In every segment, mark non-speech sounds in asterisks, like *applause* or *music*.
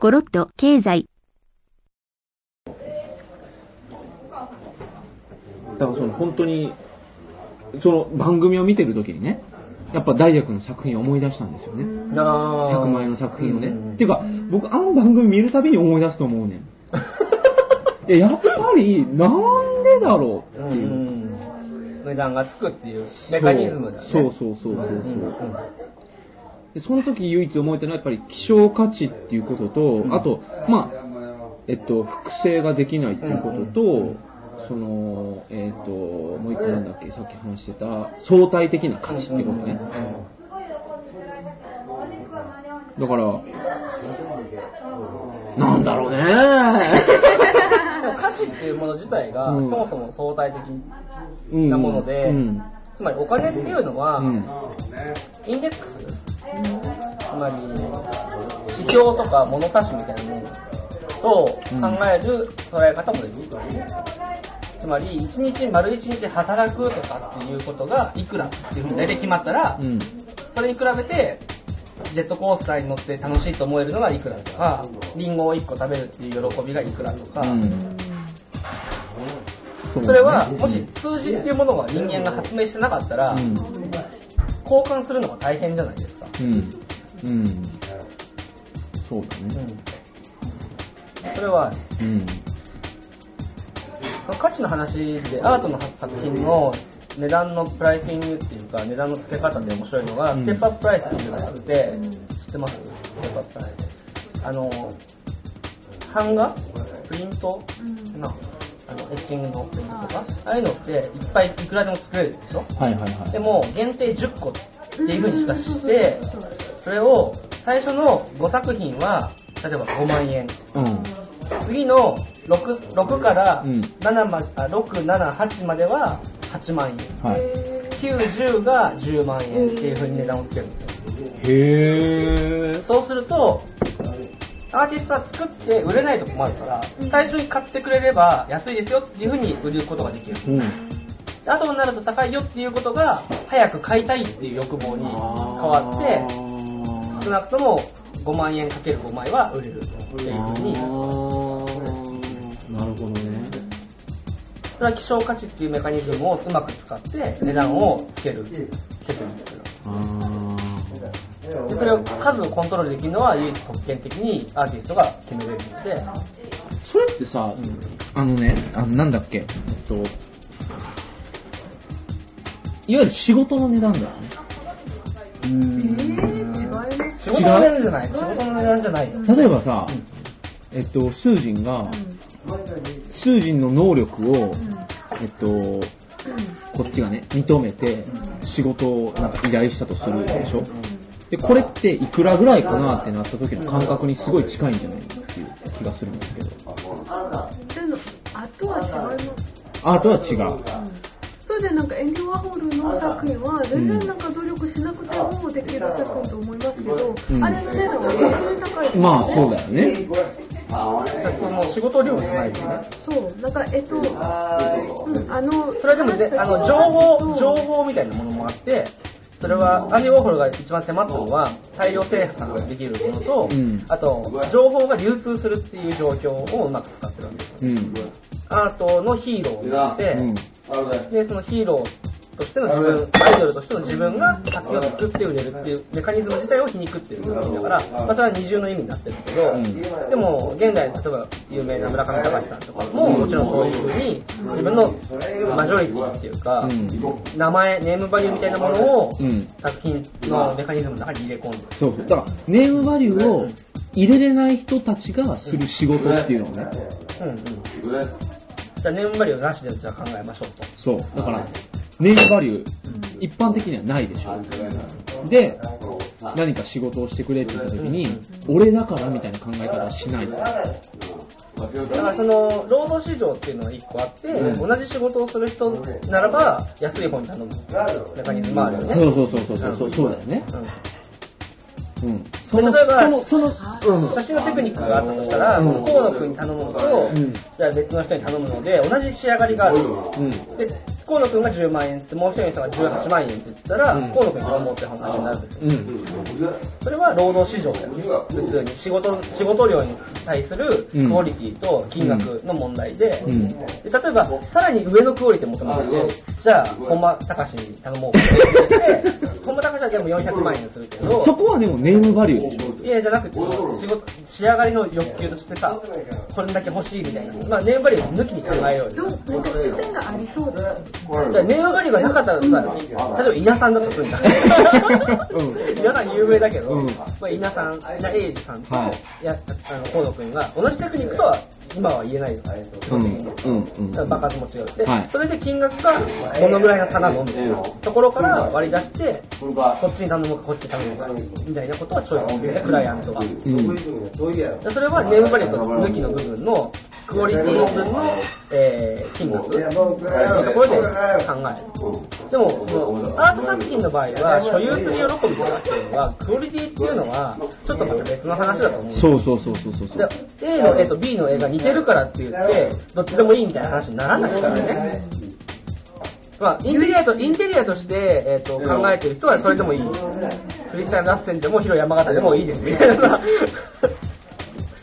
ゴロッと経済。だからその本当に、その番組を見てる時にね、やっぱ大学の作品を思い出したんですよね。100万円の作品をね。っていうか、僕あの番組見るたびに思い出すと思うねん。*laughs* いや、やっぱり、なんでだろうっていう。値段がつくっていうメカニズムだね。そうそうそうそうそう。でその時唯一思えたのはやっぱり希少価値っていうことと、あと、まあ、えっと、複製ができないっていうことと、その、えっと、もう一個なんだっけ、さっき話してた、相対的な価値ってことね。だから、なんだろうね。価値っていうもの自体が、うん。そもそも相対的うんなもので、うんつまりお金っていうのは、うん。インデックス、つまり指標とか物差しみたいなものと考える捉え方もできる、つまり1日丸1日働くとかっていうことがいくらっていうふうに大体決まったら、うん。それに比べてジェットコースターに乗って楽しいと思えるのがいくらとかリンゴを1個食べるっていう喜びがいくらとか、うん。うそれはもし数字っていうものは人間が発明してなかったら、うん。交換するのが大変じゃないですか、うん。うん。そうだね。それはうん。価値の話でアートの作品の値段のプライシングっていうか値段の付け方で面白いのが、うんステップアッププライスっていうのがあって、知ってます？ステップアッププライスあの版画？プリント？なあのエッチングのプリントとかああいうのっていっぱいいくらでも作れるでしょ？はいはいはい。でも限定10個っていう風にしかしてそれを最初の5作品は例えば5万円うん。次の 6, 6からうん7ま、あ678までは8万円はい。90が10万円っていう風に値段をつけるんですよへー。そうするとアーティストは作って売れないと困るから最初に買ってくれれば安いですよっていう風に売ることができる。うん。後になると高いよっていうことが早く買いたいっていう欲望に変わって少なくとも5万円かける5枚は売れるっていう風に。なるほどね。それは希少価値っていうメカニズムをうまく使って値段をつけるテクニックでそれを数をコントロールできるのは唯一特権的にアーティストが決めれるので。それってさ、あのね、あのなんだっけ、えっと、いわゆる仕事の値段だよね。仕事の値段じゃない。仕事の値段じゃないよ。例えばさ、えっと、スージンが、スージンの能力を、えっと、こっちがね、認めて、仕事をなんか依頼したとするでしょ？で、これっていくらぐらいかなってなった時の感覚にすごい近いんじゃないっていう気がするんですけど。あとは違いますアートは違う。それでなんかエンディ・ワーホールの作品は全然なんか努力しなくてもできる作品と思いますけど、うん。あれの値段は本当に高いですよねまあそうだよね。その仕事量じゃないよねそうなんかえっと、うん、あのそれはでもぜあの情報情報みたいなものもあってそれはアンディ・ウォーホルが一番迫ったのは大量生産ができるものと、うんあと情報が流通するっていう状況をうまく使ってるわけですようん。アートのヒーローがあって、うん。でそのヒーローとしての自分アイドルとしての自分が作品を作って売れるっていうメカニズム自体を皮肉ってる作品だから、まあ、それは二重の意味になってるけど、でも現代例えば有名な村上隆さんとかももちろんそういう風に自分のマジョリティっていうか、名前ネームバリューみたいなものをうん。作品のメカニズムの中に入れ込んでる。そう。そう。だから、ネームバリューを入れれない人たちがする仕事っていうのをね。うんうん。じゃあネームバリューなしでじゃあ考えましょうと。そう。だから、ネームバリュー、一般的にはないでしょ。で、何か仕事をしてくれって言った時に、俺だからみたいな考え方はしない。だからその労働市場っていうのは一個あって、同じ仕事をする人ならば安い方に頼むメカニズムもあるよね。そうそうそうそうそうそう、そうだよね。うん。その、例えばその、その、写真のテクニックがあったとしたら、河野君に頼むのと、んじゃあ別の人に頼むので同じ仕上がりがある。うん。で河野くんが10万円って、もう一人の人が18万円って言ったら、うん河野くんに思うって話になるんですよ。うん。それは労働市場だよね。普通に仕事、仕事量に対するクオリティと金額の問題で、うんで例えば、さらに上のクオリティ求めて、じゃあ、本間隆に頼もうって言って、本間隆はでも400万円するけど、そこはでもネームバリュー。いや、じゃなくて、仕事、仕上がりの欲求としてさ、これだけ欲しいみたいな。まあ、ネームバリュー抜きに考えようよ。でも、なんか視点がありそうです。じゃあネームバリューがなかったらさ、例えば稲さんだとするん。だ。稲さん有名だけど、稲さん、稲英二さんと、はい。い、や、あの、河野くんが同じテクニックとは今は言えないよ。基うん。本的に。うん。うん。爆発も違うって、はい。それで金額がどのぐらいの差なのみたいなところから割り出して、こっちに頼むかこっちに頼むかみたいなことはチョイスするね、クライアントが。それはネームバリューと抜きの部分のクオリティ分の、えー、金額のところで考える。でも、そのアート作品の場合は、所有する喜びとかっていうのは、クオリティっていうのは、ちょっとまた別の話だと思うんですよそうそうそうそうそう。で A の絵と B の絵が似てるからって言って、どっちでもいいみたいな話にならないからね。まあ、インテリアと、インテリアとして、えっ、と、考えてる人はそれでもいい。クリスチャン・ラッセンでも、広山形でもいいですみたいなさ。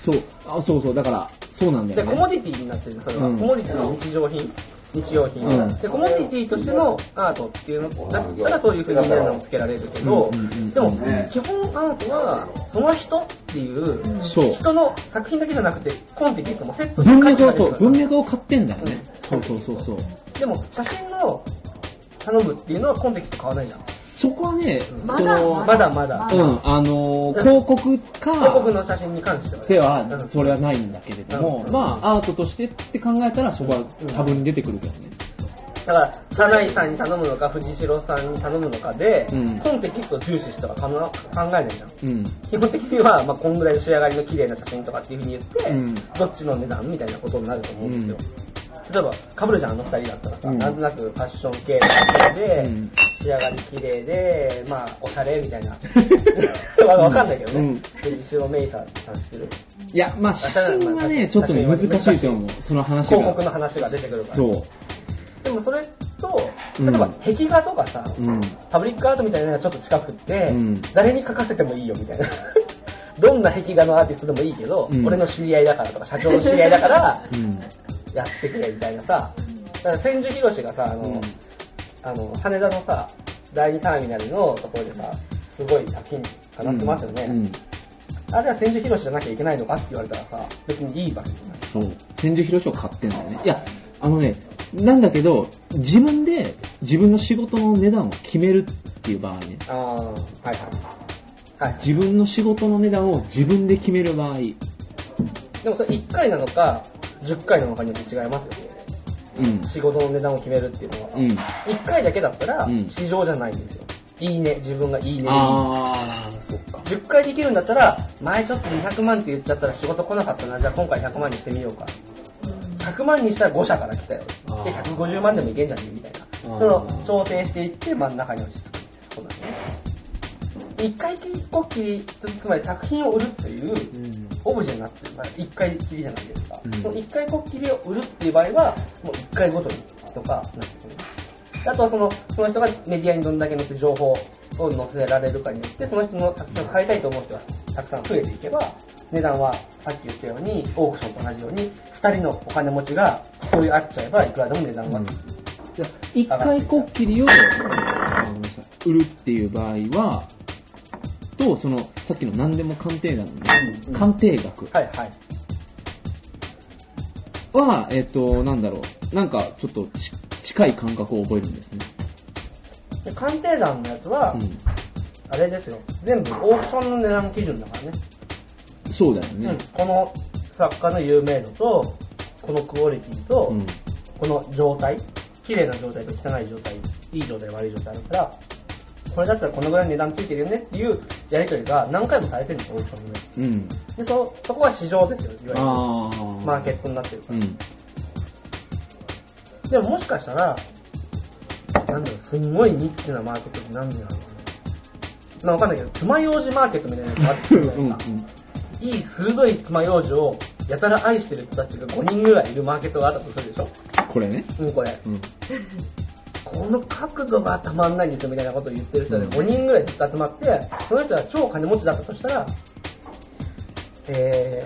そう。あ、そうそう。だから、そうなんだで、よね。コモディティになってるそれは。うんコモディティの日常品。日用品、うんでコモディティとしてのアートっていうのだったらそういうふうに値段をつけられるけど、うんうんうんでも基本アートはその人っていう人の作品だけじゃなくてコンテキストもセット文で脈をそう、書いてあるから文脈を買ってんだよね。そうそうそうそう。でも写真の頼むっていうのはコンテキスト買わないじゃんそこはね、まだまだまだ。うん、あのー、広告広告か、の写真に関してはね。ではう、んそれはないんだけれども、うん。まあ、アートとしてって考えたら、そこは多分に出てくるけどね。だから、サナイさんに頼むのか、藤代さんに頼むのかで、うん。コンテキストを重視しては考えないじゃん。うん。基本的には、まあ、こんぐらいの仕上がりの綺麗な写真とかっていうふうに言って、うん。どっちの値段みたいなことになると思うんですよ。例えば、かぶるじゃん、あの二人だったらさ、うん。なんとなくファッション系の写真で、うん仕上がり綺麗で、まあ、おしゃれみたいな。*laughs* わわかんないけどね。うん藤代メイさんさん知ってるいや、まあ、写真はね、ちょっとね難しいと思う。その話が。広告の話が出てくるから。そう。でもそれと、うん例えば壁画とかさ、うん。パブリックアートみたいなのがちょっと近くって、うん誰に書かせてもいいよみたいな。*laughs* どんな壁画のアーティストでもいいけど、うん俺の知り合いだからとか、社長の知り合いだから、うん。やってくれみたいなさ、だから千住博がさ、あの、うんあの、羽田のさ、第二ターミナルのところでさ、すごい作品飾ってますよね。うん。あれは千住博じゃなきゃいけないのかって言われたらさ、別にいいわけじゃない。そう。千住博士を買ってんだよね。いや、あのね、なんだけど、自分で自分の仕事の値段を決めるっていう場合ね。ああ、はいはい。はい。自分の仕事の値段を自分で決める場合。でもそれ1回なのか、10回なのかによって違いますよね。うん。仕事の値段を決めるっていうのは。うん。1回だけだったらうん市場じゃないんですよ。いいね、自分がいいね。あー、そっか。10回できるんだったら、前ちょっと200万って言っちゃったら仕事来なかったな、じゃあ今回100万にしてみようか。100万にしたら5社から来たよ。で、150万でもいけんじゃねえみたいな。その、調整していって真ん中に落ち着く。そうなんですね。一回きりこっきり、つまり作品を売るという、オブジェになってる。から、一回きりじゃないですか。うん。その一回こっきりを売るっていう場合は、もう一回ごとにとかなってくる。あとはその、その人がメディアにどんだけ載せ情報を載せられるかによって、その人の作品を買いたいと思う人がたくさん増えていけば、値段はさっき言ったように、オークションと同じように、二人のお金持ちが競い合っちゃえば、いくらでも値段が、うん。じゃあ一回こっきりを、売るっていう場合は、と、その、さっきの何でも鑑定団のね、うん鑑定額はいはい。は、えっ、と、なんだろう、なんかちょっとち近い感覚を覚えるんですね。で鑑定団のやつは、うあれですよ。全部オークションの値段基準だからね。ん。そうだようんね。この作家の有名度と、このクオリティと、うん。この状態、綺麗な状態と汚い状態、いい状態、悪い状態あるから、これだったらこのぐらい値段ついてるよねっていうやりとりが何回もされてるんですよ、オークションで。うん。で、そ、そこは市場ですよ、いわゆる。マーケットになってるから。うん。でももしかしたら、なんだろう、すんごいニッチなマーケットって何だろうね。まあわかんないけど、爪楊枝マーケットみたいなやつがあってくるじゃうん。ないですか。いい鋭い爪楊枝をやたら愛してる人たちが5人ぐらいいるマーケットがあったとするでしょこれね。うん、これ。うん。この角度がたまんないんですよみたいなことを言ってる人で5人ぐらいずっと集まって、その人は超金持ちだったとしたら、え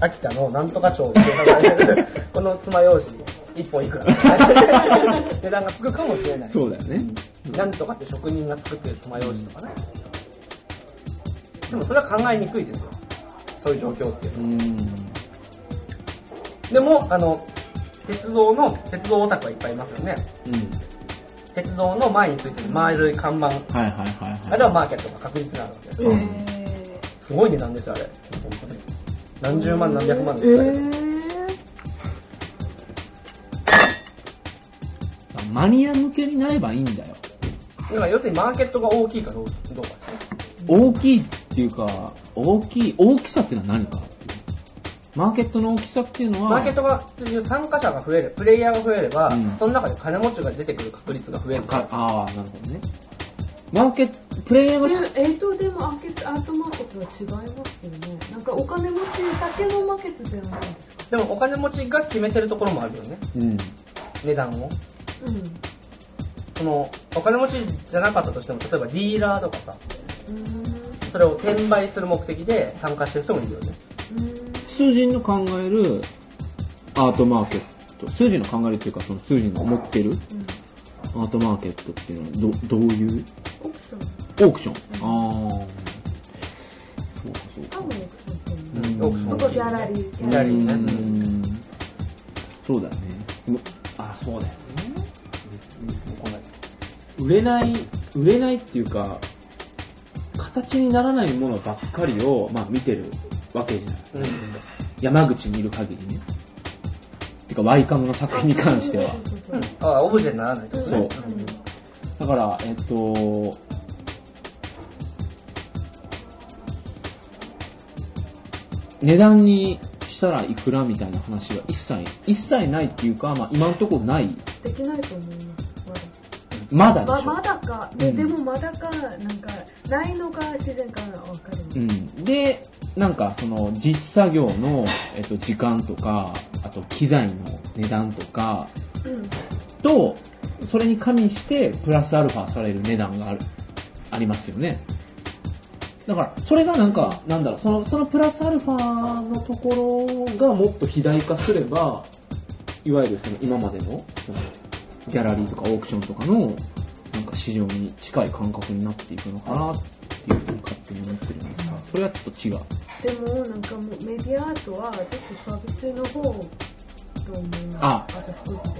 ー、秋田のなんとか町で *laughs* この爪楊枝1本いくら *laughs* 値段がつくかもしれない。そうだよね。なんとかって職人が作ってる爪楊枝とかね。でもそれは考えにくいですよ。そういう状況っていうのは。うん。でも、あの、鉄道の、鉄道オタクはいっぱいいますよね。うん。鉄道の前についてる丸い看板。はいはいはいはい。あれはマーケットが確実なわけですえよ。ーすごい値段ですよ、あれ。何十万何百万ですえよ、あれーマニア向けになればいいんだよ。だから要するにマーケットが大きいかどうか。大きいっていうか、大きい、大きさっていうのは何か？マーケットの大きさっていうのは、マーケットが、参加者が増える、プレイヤーが増えれば、うんその中で金持ちが出てくる確率が増えるか。からああ、なるほどね。マーケット、プレイヤーがでも、えーと、でもアーケット、アートマーケットは違いますよね。なんかお金持ちだけのマーケットじゃないですか？でもお金持ちが決めてるところもあるよね、うん。値段を。うん。その、お金持ちじゃなかったとしても、例えばディーラーとかさ、うーん。それを転売する目的で参加してる人もいるよね。数人の考えるアートマーケット、数人の考えるっていうか、その数人が思ってるアートマーケットっていうのはど、どういう？オークション。オークション。ああ。そうかそう。か。オークションギャラリー。ギャラリーねうん。そうだよね。むあ、そうだよね。売れない、売れないっていうか、形にならないものばっかりを、まあ、見てるわけじゃない。うん。山口にいる限りね。てか、ワイカムの作品に関しては。そうそうそうああ、オブジェにならないとね。だから、えっと、値段にしたらいくらみたいな話は一切、一切ないっていうか、まあ今のところない。できないと思います。まだ。まだでしょ。ままだか。で、うんでもまだか、なんか、ないのが自然かわかる。うん。で、なんかその実作業の、えっと、時間とか、あと機材の値段とか、うん。と、それに加味してプラスアルファされる値段がある、ありますよね。だから、それがなんか、なんだろう、その、そのプラスアルファのところがもっと肥大化すれば、いわゆるその今までの、そのギャラリーとかオークションとかの、なんか市場に近い感覚になっていくのかなっていうふうに勝手に思ってるんですが、それはちょっと違う。でも、なんかもうメディアアートは、ちょっとサービスの方と思います。あ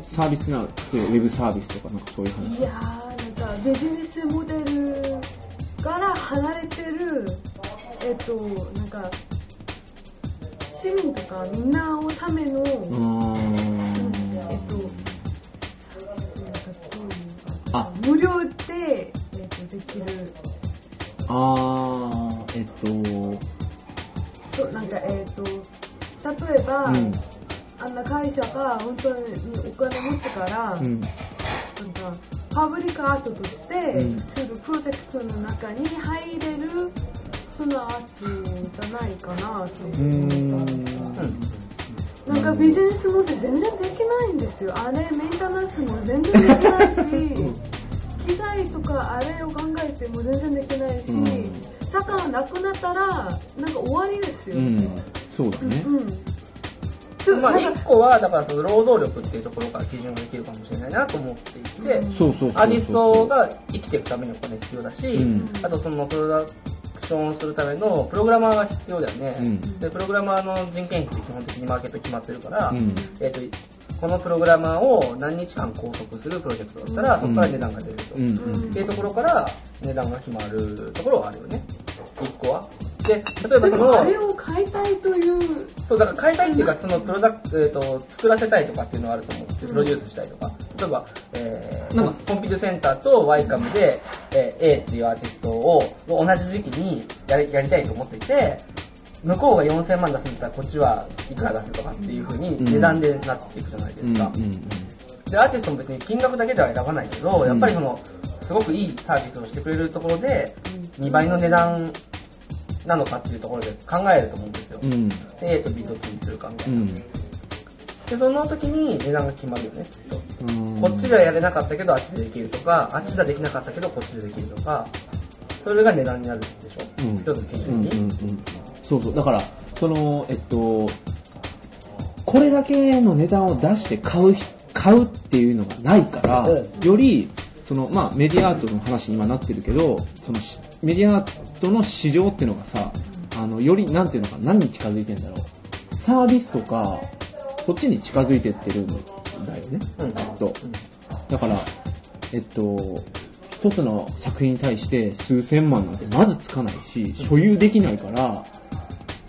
サービスな、ウェブサービスとかなんかそういう話。いやー、なんかビジネスモデルから離れてる、えっと、なんか、市民とかみんなのための。えっと、なんかそういうあ無料で、えっと、できる、あー、えっと、そうなんか、えっと、例えば、うん。あんな会社が本当にお金持ちから、うん。なんかパブリックアートとしてうん。するプロジェクトの中に入れるそのアートじゃないかなと思ったんですよ。なんかビジネスモデル全然できないんですよ。あれメンテナンスも全然できないし機材とかあれを考えても全然できないし、うん坂がなくなったらなんか終わりですよ、うん。そうだね。うんまあ、なんか一個は、だからその労働力っていうところから基準ができるかもしれないなと思っていて、うんそうそうそうそう。アーティストが生きていくためにお金必要だし、うんあとそのプロダクションをするためのプログラマーが必要だよね。うんで、プログラマーの人件費って基本的にマーケット決まってるから、うん。えっ、と、このプログラマーを何日間拘束するプロジェクトだったら、うんそこから値段が出ると。うん。っうんていうところから値段が決まるところはあるよね。一個は？で、例えばその、あれを買いたいというそう、だから変えたいっていうか、そのプロダクト、えっ、と、作らせたいとかっていうのはあると思って、プロデュースしたいとか。例えば、えー、なんかコンピュータセンターとワイカムで、えー A っていうアーティストを同じ時期にやりやりたいと思っていて、向こうが4000万出すんだったら、こっちはいくら出すとかっていう風に値段でなっていくじゃないですか。で、アーティストも別に金額だけでは選ばないけど、うんやっぱりその、すごくいいサービスをしてくれるところで、2倍の値段なのかっていうところで考えると思うんですよ。うん。うん。で A と B どっちにするかみたいな。うん。で、その時に値段が決まるよね、きっと。こっちではやれなかったけどあっちでできるとか、あっちではできなかったけどこっちでできるとか、それが値段になるでしょ、うん、一つ基準に、うんうんうん。そうそう、だから、その、えっと、これだけの値段を出して買う、買うっていうのがないから、より、その、まあ、メディアアートの話に今なってるけど、その、メディアアートの市場っていうのがさ、あの、より、なんていうのか、何に近づいてんだろう。サービスとか、そっちに近づいてってるんだよね、うん、きっと。だから、えっと、一つの作品に対して数千万なんてまずつかないし、所有できないから、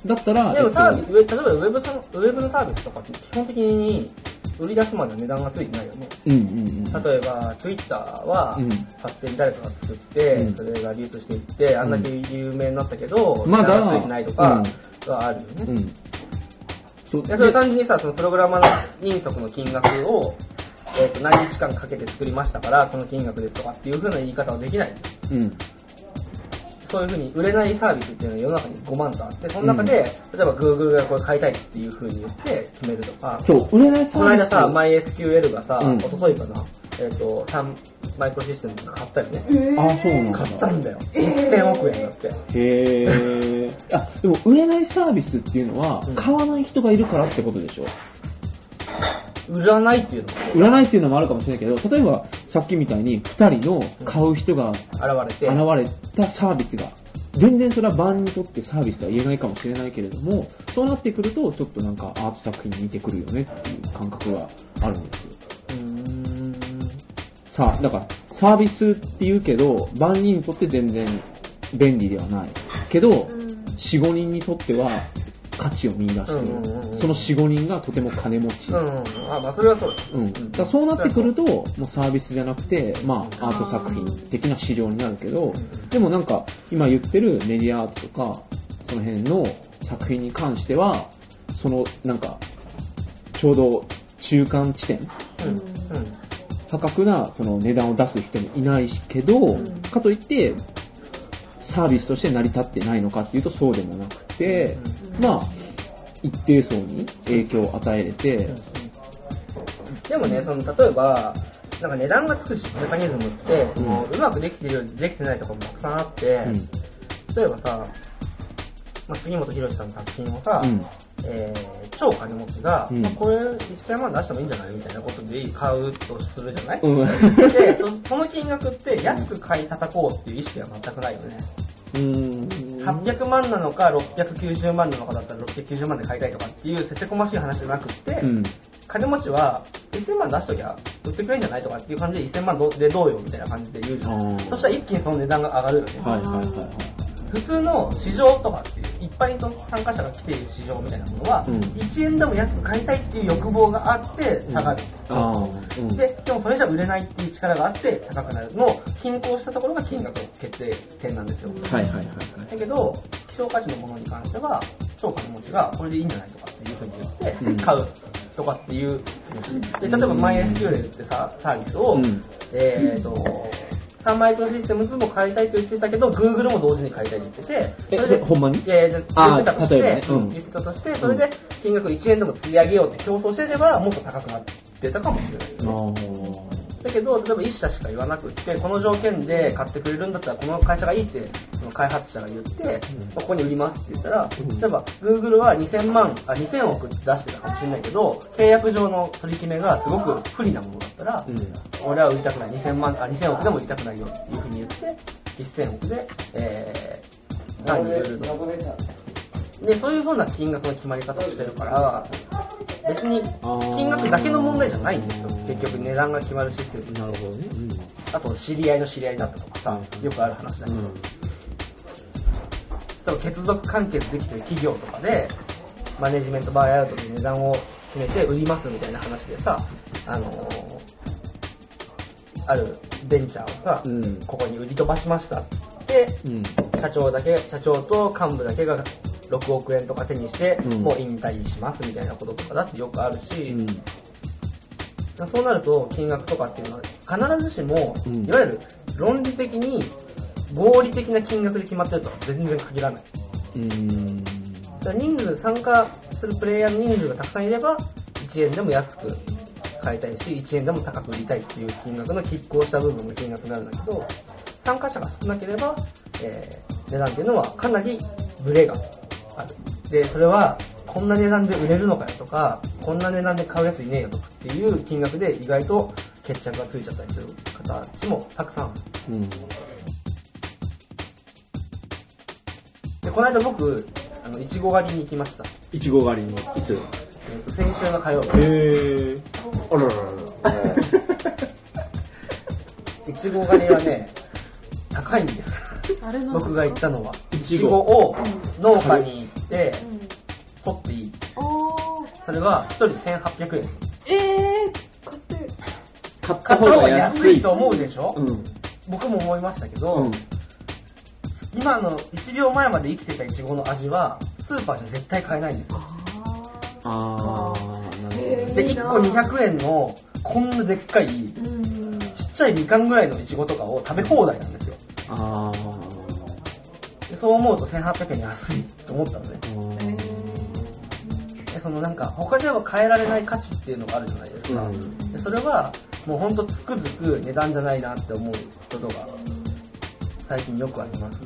だったら、でもサービス、例えばウェブウェブのサービスとかって基本的に売り出すまで値段がついてないよね。うんうんうん、例えば、Twitter は、勝手に誰かが作って、うん、それが流通していって、あんだけ有名になったけど、まだついてないとかはあるよね。うん、そそれ単純にさ、そのプログラマーの人足の金額を、えっ、ー、と、何日間かけて作りましたから、この金額ですとかっていうふうな言い方はできない。うんそういうふうに売れないサービスっていうのは世の中に5万とあって、その中で、うん、例えば Google がこれ買いたいっていうふうに言って決めるとか、そう、売れないサービスこの間さ、MySQL がさ、うん、一昨日かな、えっ、ー、と、3マイクロシステムが買ったよね。えー、あ、そうなんだ。買ったんだよ。1000億円だって。へえ。あ、でも売れないサービスっていうのは、買わない人がいるからってことでしょ？売らないっていうの売らないっていうのもあるかもしれないけど、例えばさっきみたいに2人の買う人が現れて、現れたサービスが、全然それは万にとってサービスとは言えないかもしれないけれども、そうなってくると、ちょっとなんかアート作品に似てくるよねっていう感覚があるんですよ。さあ、だから、サービスって言うけど、万人にとって全然便利ではない。けど、4、5人にとっては価値を見出してる、うんうんうん、その45人がとても金持ち、うんうん、あまあそれはそうです、うん、だそうなってくるともうサービスじゃなくて、まあ、アート作品的な資料になるけどでもなんか今言ってるメディアアートとかその辺の作品に関してはそのなんかちょうど中間地点、うんうん、破格なその値段を出す人もいないけど、かといってサービスとして成り立ってないのかっていうとそうでもなくて、まあ、一定層に影響を与えれて、でもね、その例えば、なんか値段がつくメカニズムって、そのうまくできてるようできてないところもたくさんあって、うん、例えばさ、まあ、杉本博さんの作品をさ、うん、えー、超金持ちが、うん、まあ、これ1000万出してもいいんじゃない？みたいなことで買うとするじゃない、うん、でそ、その金額って安く買い叩こうっていう意識は全くないよね。800万なのか690万なのかだったら690万で買いたいとかっていうせせこましい話じゃなくって、うん、金持ちは1000万出しときゃ売ってくれるんじゃないとかっていう感じで1000万でどうよみたいな感じで言うじゃん。そしたら一気にその値段が上がるよね、はいはいはい普通の市場とかっていう一般の参加者が来ている市場みたいなものは、うん、1円でも安く買いたいっていう欲望があって下がる、うん、ででもそれじゃ売れないっていう力があって高くなるのを均衡したところが金額決定点なんですよ、はいはいはい、はい、だけど希少価値のものに関しては超金持ちがこれでいいんじゃないとかっていうふうに言って買う、とかっていう。で例えば MySQL ってさサービスを、えっ、ー、とサンマイクロシステムズも買いたいと言ってたけど、Google も同時に買いたいと言ってて、それで、ほんまに？いやいや、言ってたとして、ね。うん、言ってたとして、それで金額1円でも釣り上げようって競争してれば、もっと高くなってたかもしれない、ね。だけど、例えば1社しか言わなくって、この条件で買ってくれるんだったら、この会社がいいって、その開発者が言って、うん、ここに売りますって言ったら、例えば、Google は2000万、あ、2000億出してたかもしれないけど、契約上の取り決めがすごく不利なものだったら、うん、俺は売りたくない、2000万、あ、2000億でも売りたくないよっていうふうに言って、1000億で、えー、単に売ると。で、そういうふうな金額の決まり方をしてるから、別に金額だけの問題じゃないんですよ。結局値段が決まるシステム。なるほどね、うん、あと知り合いの知り合いだったとかさ、よくある話だけど、うん、結続完結できてる企業とかでマネジメントバイアウトで値段を決めて売りますみたいな話でさあのー、あるベンチャーをさ、うん、ここに売り飛ばしましたって、社長だけ社長と幹部だけが6億円とか手にして、もう引退しますみたいなこととかだってよくあるし、うん、そうなると金額とかっていうのは必ずしも、いわゆる論理的に合理的な金額で決まってるとは全然限らない。うん人数参加するプレイヤーの人数がたくさんいれば1円でも安く買いたいし、1円でも高く売りたいっていう金額の拮抗した部分の金額になるんだけど、参加者が少なければ、えー、値段っていうのはかなりブレが。で、それは、こんな値段で売れるのかよとか、こんな値段で買うやついねえよとかっていう金額で意外と決着がついちゃったりする方たちもたくさん。うん、で、この間僕、あの、いちご狩りに行きました。いちご狩りにいつ？えっと、先週の火曜日。へえ。あらららら。いちご狩りはね、高いんです。僕が行ったのは。いちごを農家にて、取っていい。それは1人1800円。えー、買って。買った方が安いと思うでしょ、うん、僕も思いましたけど、うん、今の1秒前まで生きてたいちごの味は、スーパーじゃ絶対買えないんですよ。あー、で、1個200円の、こんなでっかい、ちっちゃいみかんぐらいのいちごとかを食べ放題なんですよ。あでそう思うと1800円安いと思ったのね。でそのなんか他では変えられない価値っていうのがあるじゃないですか。うん、でそれはもうほんとつくづく値段じゃないなって思うことが最近よくあります。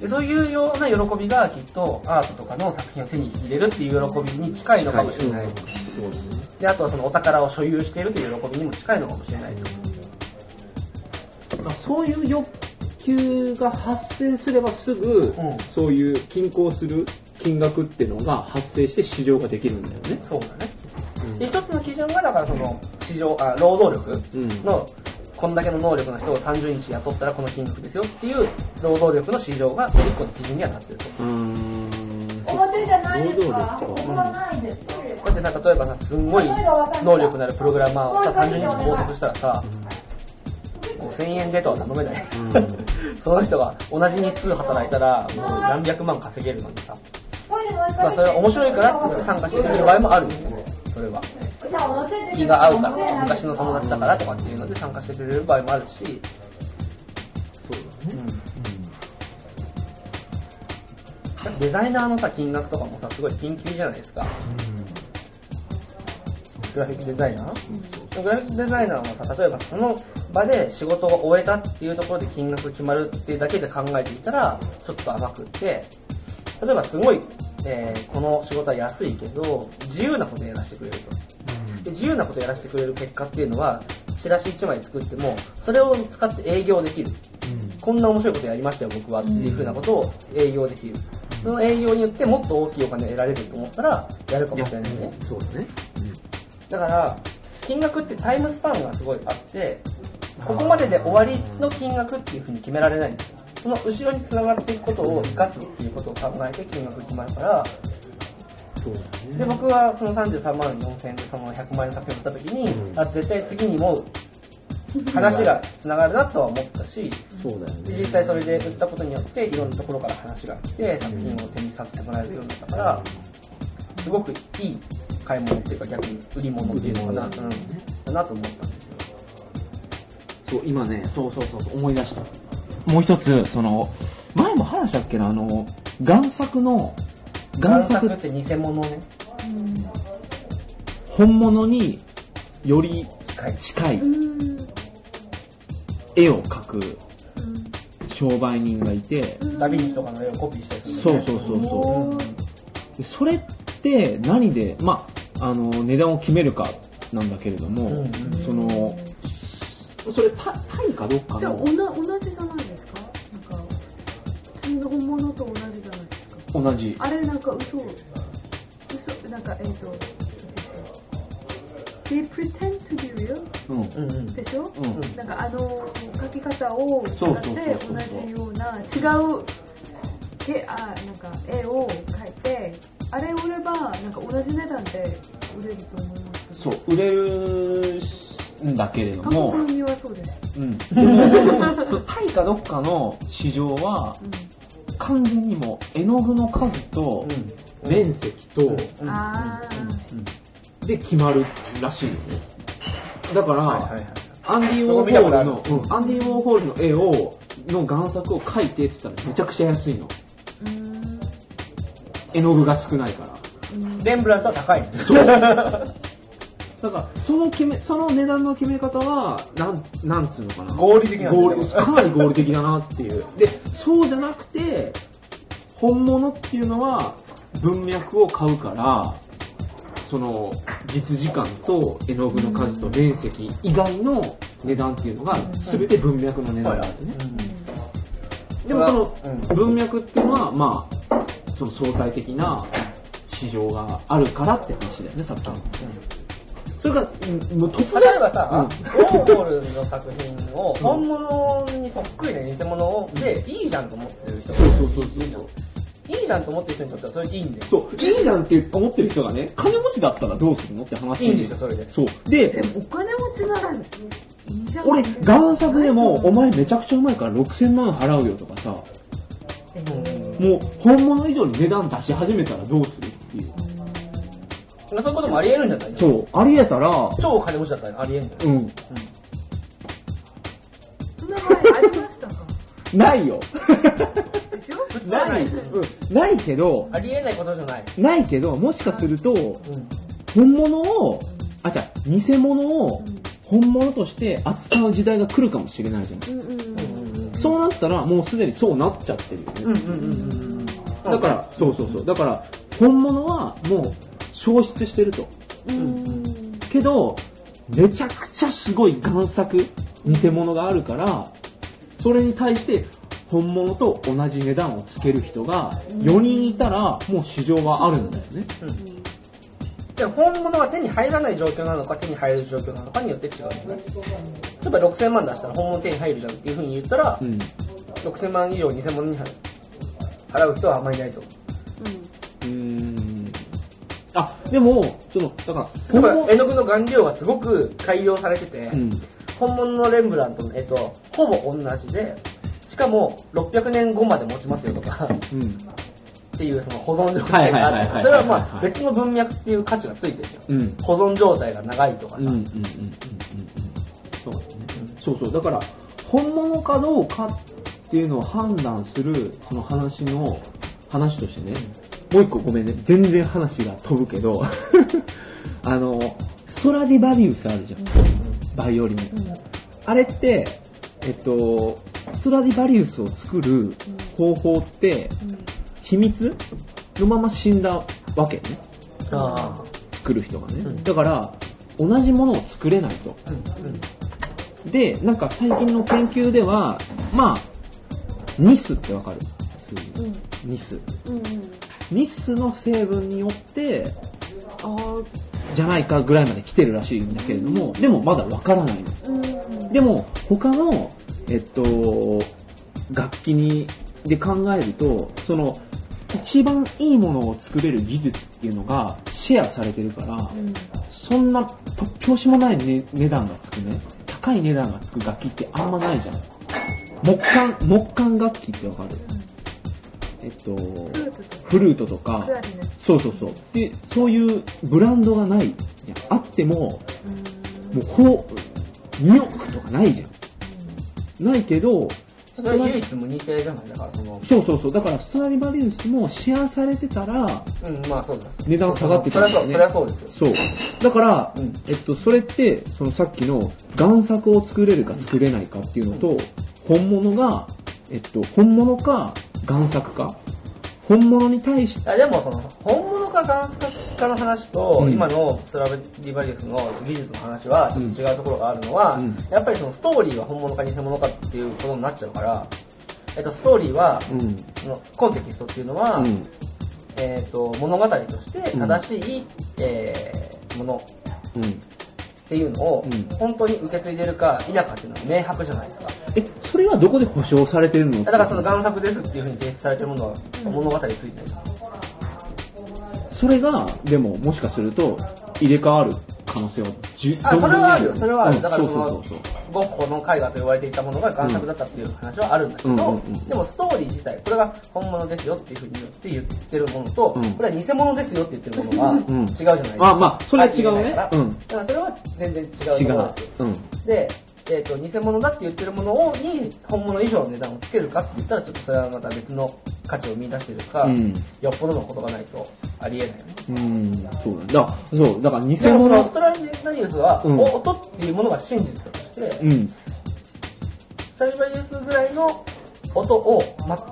でそういうような喜びがきっとアートとかの作品を手に入れるっていう喜びに近いのかもしれない。であとはそのお宝を所有しているという喜びにも近いのかもしれない。そういう欲求が発生すればすぐ、うん、そういう均衡する金額っていうのが発生して市場ができるんだよね。そうだね。で一つの基準がだからその市場あ労働力の、こんだけの能力の人を30日雇ったらこの金額ですよっていう労働力の市場が1個の基準にはなってると。うん。表じゃないですか。ここはないですだってさ例えばさすんごい能力のあるプログラマーをさ30日拘束したらさ、5000円でとは頼めない、うん、その人が同じ日数働いたらもう何百万稼げるのにさ。まあそれは面白いからって参加してくれる場合もあるんですよねそれは気が合うから昔の友達だからとかっていうので参加してくれる場合もあるし。そうだね、うん、デザイナーのさ金額とかもさすごい緊急じゃないですか、グラフィックデザイナー、グラフィックデザイナーもさ例えばその場で仕事を終えたっていうところで金額決まるっていうだけで考えていたらちょっと甘くって例えばすごい、えー、この仕事は安いけど自由なことやらせてくれると、で自由なことやらせてくれる結果っていうのはチラシ1枚作ってもそれを使って営業できる、こんな面白いことやりましたよ僕はっていうふうなことを営業できる、その営業によってもっと大きいお金得られると思ったらやるかもしれないね。そうだね、だから金額ってタイムスパンがすごいあってここまでで終わりの金額っていうふうに決められないんですよ。その後ろにつながっていくことを生かすっていうことを考えて金額決まるから。そうね、で僕はその33万4000円でその100万円の作品を売った時に、うん、あ絶対次にも話がつながるなとは思ったしそうだよ、ね、実際それで売ったことによっていろんなところから話が来て作品を手にさせてもらえるようになったからすごくいい買い物っていうか逆に売り物っていうのかな、うん、だなと思ったそう今ねそうそうそう思い出した。もう一つ、その、前も話したっけな、あの、贋作の、贋作って偽物ね。本物により近い。絵を描く商売人がいて、ダヴィンチとかの絵をコピーしたりする、ね、そうそうそうそう。それって何で、まあ、あの、値段を決めるかなんだけれども、うんうん、その、それタタイかどっかの？同じじゃないの本物と同じじゃないですか？同じ。あれなんか嘘嘘なんかえっ、ー、と They pretend to be real、うん、でしょ、うん、なんかあの書き方を使って同じような違う絵あなんか絵を描いてあれ売ればなんか同じ値段で売れると思いますそう売れるんだけれども。うです、うん、*laughs* タイかどっかの市場は、うん。完全にも絵の具の数と面積と、で決まるらしいよね。だから、アンディ・ウォーホールの、うん、アンディ・ウォーホールの絵をの贋作を描いてって言ったらめちゃくちゃ安いの。絵の具が少ないから。レンブラントは高い。そう *laughs* だからその決めその値段の決め方はなんなんていうのかな。合理的なん合理 *laughs* かなり合理的だなっていう。でそうじゃなくて本物っていうのは文脈を買うからその実時間と絵の具の数と面積以外の値段っていうのが全て文脈の値段なんでね、でもそのうん文脈っていうのはまあその相対的な市場があるからって話だよねさっきの、それがうんもう突然。例えばさ、ウォーホルの作品を本物にそっくりな偽物でいいじゃんと思ってる人そうそうそうそういいじゃんと思ってる人にとってはそれでいいんだよ。そう。いいじゃんって思ってる人がね金持ちだったらどうするのって話。いいんですよ、それで。そう。ででもお金持ちならいいじゃん。俺贋作でもお前めちゃくちゃうまいから6000万払うよとかさうん。もう本物以上に値段出し始めたらどうするっていうそういうこともあり得るんじゃないそう。ありえたら超金持ちだったらあり得んじゃない？うん。そんな場合ありましたか？ないよ。でしょ？普通はな、ない。い。うん、ないけどあり得ないことじゃない。ないけどもしかするとうん。本物をあじゃあ偽物を本物として扱う時代が来るかもしれないじゃん。うんうんうん。そうなったらもうすでにそうなっちゃってるよね、うんうんうんうん。だから、そうそうそう。だから、本物はもう消失してると。うんけど、めちゃくちゃすごい贋作、偽物があるから、それに対して本物と同じ値段をつける人が4人いたら、もう市場はあるんだよね。でも本物が手に入らない状況なのか手に入る状況なのかによって違うんですね。例えば6000万出したら本物手に入るじゃんっていう風に言ったら、うん。6000万以上偽物に払う人はあんまりいないと思う。あ、でも、その、だから、例えば物絵の具の顔料がすごく改良されてて、うん。本物のレンブラントの絵とほぼ同じで、しかも600年後まで持ちますよとかうん。っていうその保存状態がある。それはまあ別の文脈っていう価値がついてるじゃん。うん。保存状態が長いとかさ。そうだね、そうそうだから本物かどうかっていうのを判断するその話の話としてねもう一個ごめんね。全然話が飛ぶけど。*laughs* あのストラディバリウスあるじゃん。バイオリン、あれってえっとストラディバリウスを作る方法って秘密？のまま死んだわけね。あ作る人がね、うん。だから同じものを作れないと。でなんか最近の研究ではまあニスってわかる？ニス。うん。うんニスの成分によってじゃないかぐらいまで来てるらしいんだけれどもでもまだわからないの。でも他のえっと楽器にで考えるとその一番いいものを作れる技術っていうのがシェアされてるから、うん。そんな突拍子もない、ね、値段がつくね。高い値段がつく楽器ってあんまないじゃん。木管木管楽器ってわかる？えっとフルートとか。そうそうそう。でそういうブランドがないじゃん。あってももうほう2億とかないじゃん。ないけどそれは唯一無二性じゃない。だからその、そうそうそう。だからストラディバリウスもシェアされてたらうん、まあそうだ。値段下がってそたんだそう、それはそうですよ。そう。だから、うん。えっと、それって、そのさっきの贋作を作れるか作れないかっていうのと、本物が、えっと、本物か贋作か、本物に対して、あでもその本物か贋作かの話と、うん。今のストラディバリウスの技術の話はちょっと違うところがあるのは、うん。やっぱりそのストーリーが本物か偽物かっていうことになっちゃうから、えっと、ストーリーは、うん、そのコンテキストっていうのは、うん、えっと物語として正しい、えーもの。っうん。ていうのを、うん。本当に受け継いでるか否かっていうのは明白じゃないですか。え、それはどこで保証されてるの？だからその贋作ですっていうふうに提出されてるものは物語ついてる。それが、でも、もしかすると、入れ替わる可能性はじゅ、あ、それはあるよ、それはある。うんだからそのゴッホの絵画と言われていたものが贋作だったっていう話はあるんだけど、うんうんうんうんでもストーリー自体、これが本物ですよっていうふうに言って言ってるものと、うんこれは偽物ですよって言ってるものはん違うじゃないですか。まあまあ、それは違うね。だうん。からそれは全然違うと違うころですよ。。うん。で、えっ、と、偽物だって言ってるものを、に、本物以上の値段をつけるかって言ったら、ちょっとそれはまた別の価値を見出してるか、うんよっぽどのことがないとありえないよね。うん、そうだ。だから、そう、だから偽でもそのオー物ストラリウスは、うんお音っていうものが真実だとして、うん、スタリバリウスぐらいの音を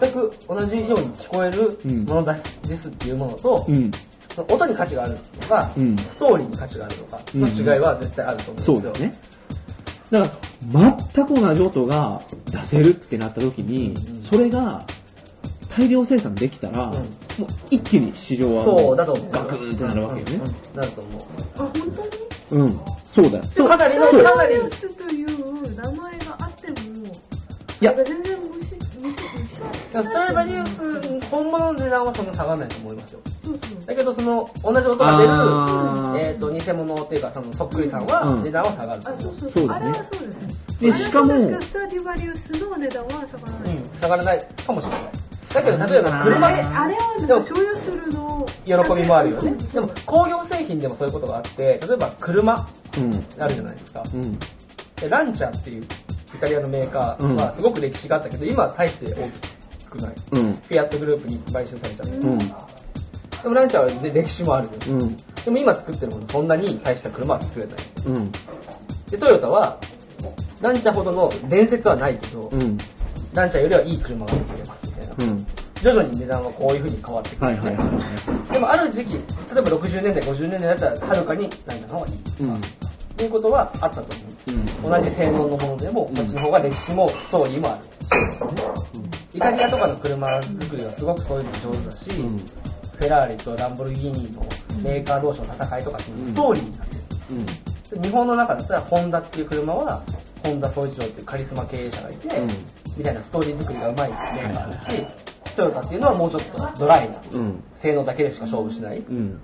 全く同じように聞こえるものだですっていうものと、うん、その音に価値があるのか、うんストーリーに価値があるのかの違いは絶対あると思うんですよ。そうね。だから、全く同じ音が出せるってなった時に、うん。それが大量生産できたら、ん。もう一気に市場はそうだと思う。ガクンってなるわけよね。なると思う。あ、本当にうん、そうだよ。そうかなりの、かなり、ユースという名前があっても、いや全然無視、無視、無視。ストライバリウス、本物の値段はそんな下がらないと思いますよ。だけど、その、同じ音が出る、えっ、と、偽物っていうか、その、そっくりさんは、うん値段は下がるう。そうそうそうだねあれはそうです。でしかもスタディバリウスの値段は下がらない。うん、下がらないかもしれない。だけど、例えば、車あれ、あれは所有するの喜びもあるよね。でも、工業製品でもそういうことがあって、例えば、車、うん、あるじゃないですか。うん、でランチャーっていう、イタリアのメーカーは、すごく歴史があったけど、今は大して大きくない。うん、フィアットグループに買収されちゃって。うん、でもランチャーは歴史もあるよ。うん、でも今作ってるものそんなに大した車は作れない。うん、で、トヨタは、ランチャーほどの伝説はないけど、うん、ランチャーよりはいい車が作れますみたいな。うん、徐々に値段はこういう風に変わってくるんで、はいはいはいはでもある時期、例えば60年代、50年代だったら、はるかにランチャーの方がいい。い。うん、っていうことはあったと思う。うん、同じ性能のものでも、こっちの方が歴史もストーリーもある。イタリアとかの車作りはすごくそういうの上手だし、うんフェラーリとランボルギーニのメーカー同士の戦いとかっていうストーリーになってる。うん、で日本の中だったら、ホンダっていう車は、本田宗一郎っていうカリスマ経営者がいて、うん。みたいなストーリー作りがうまい。メーカーだし、トヨタっていうのはもうちょっとドライな、うん、性能だけでしか勝負しない。うん。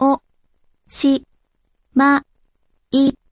お、し、ま、い。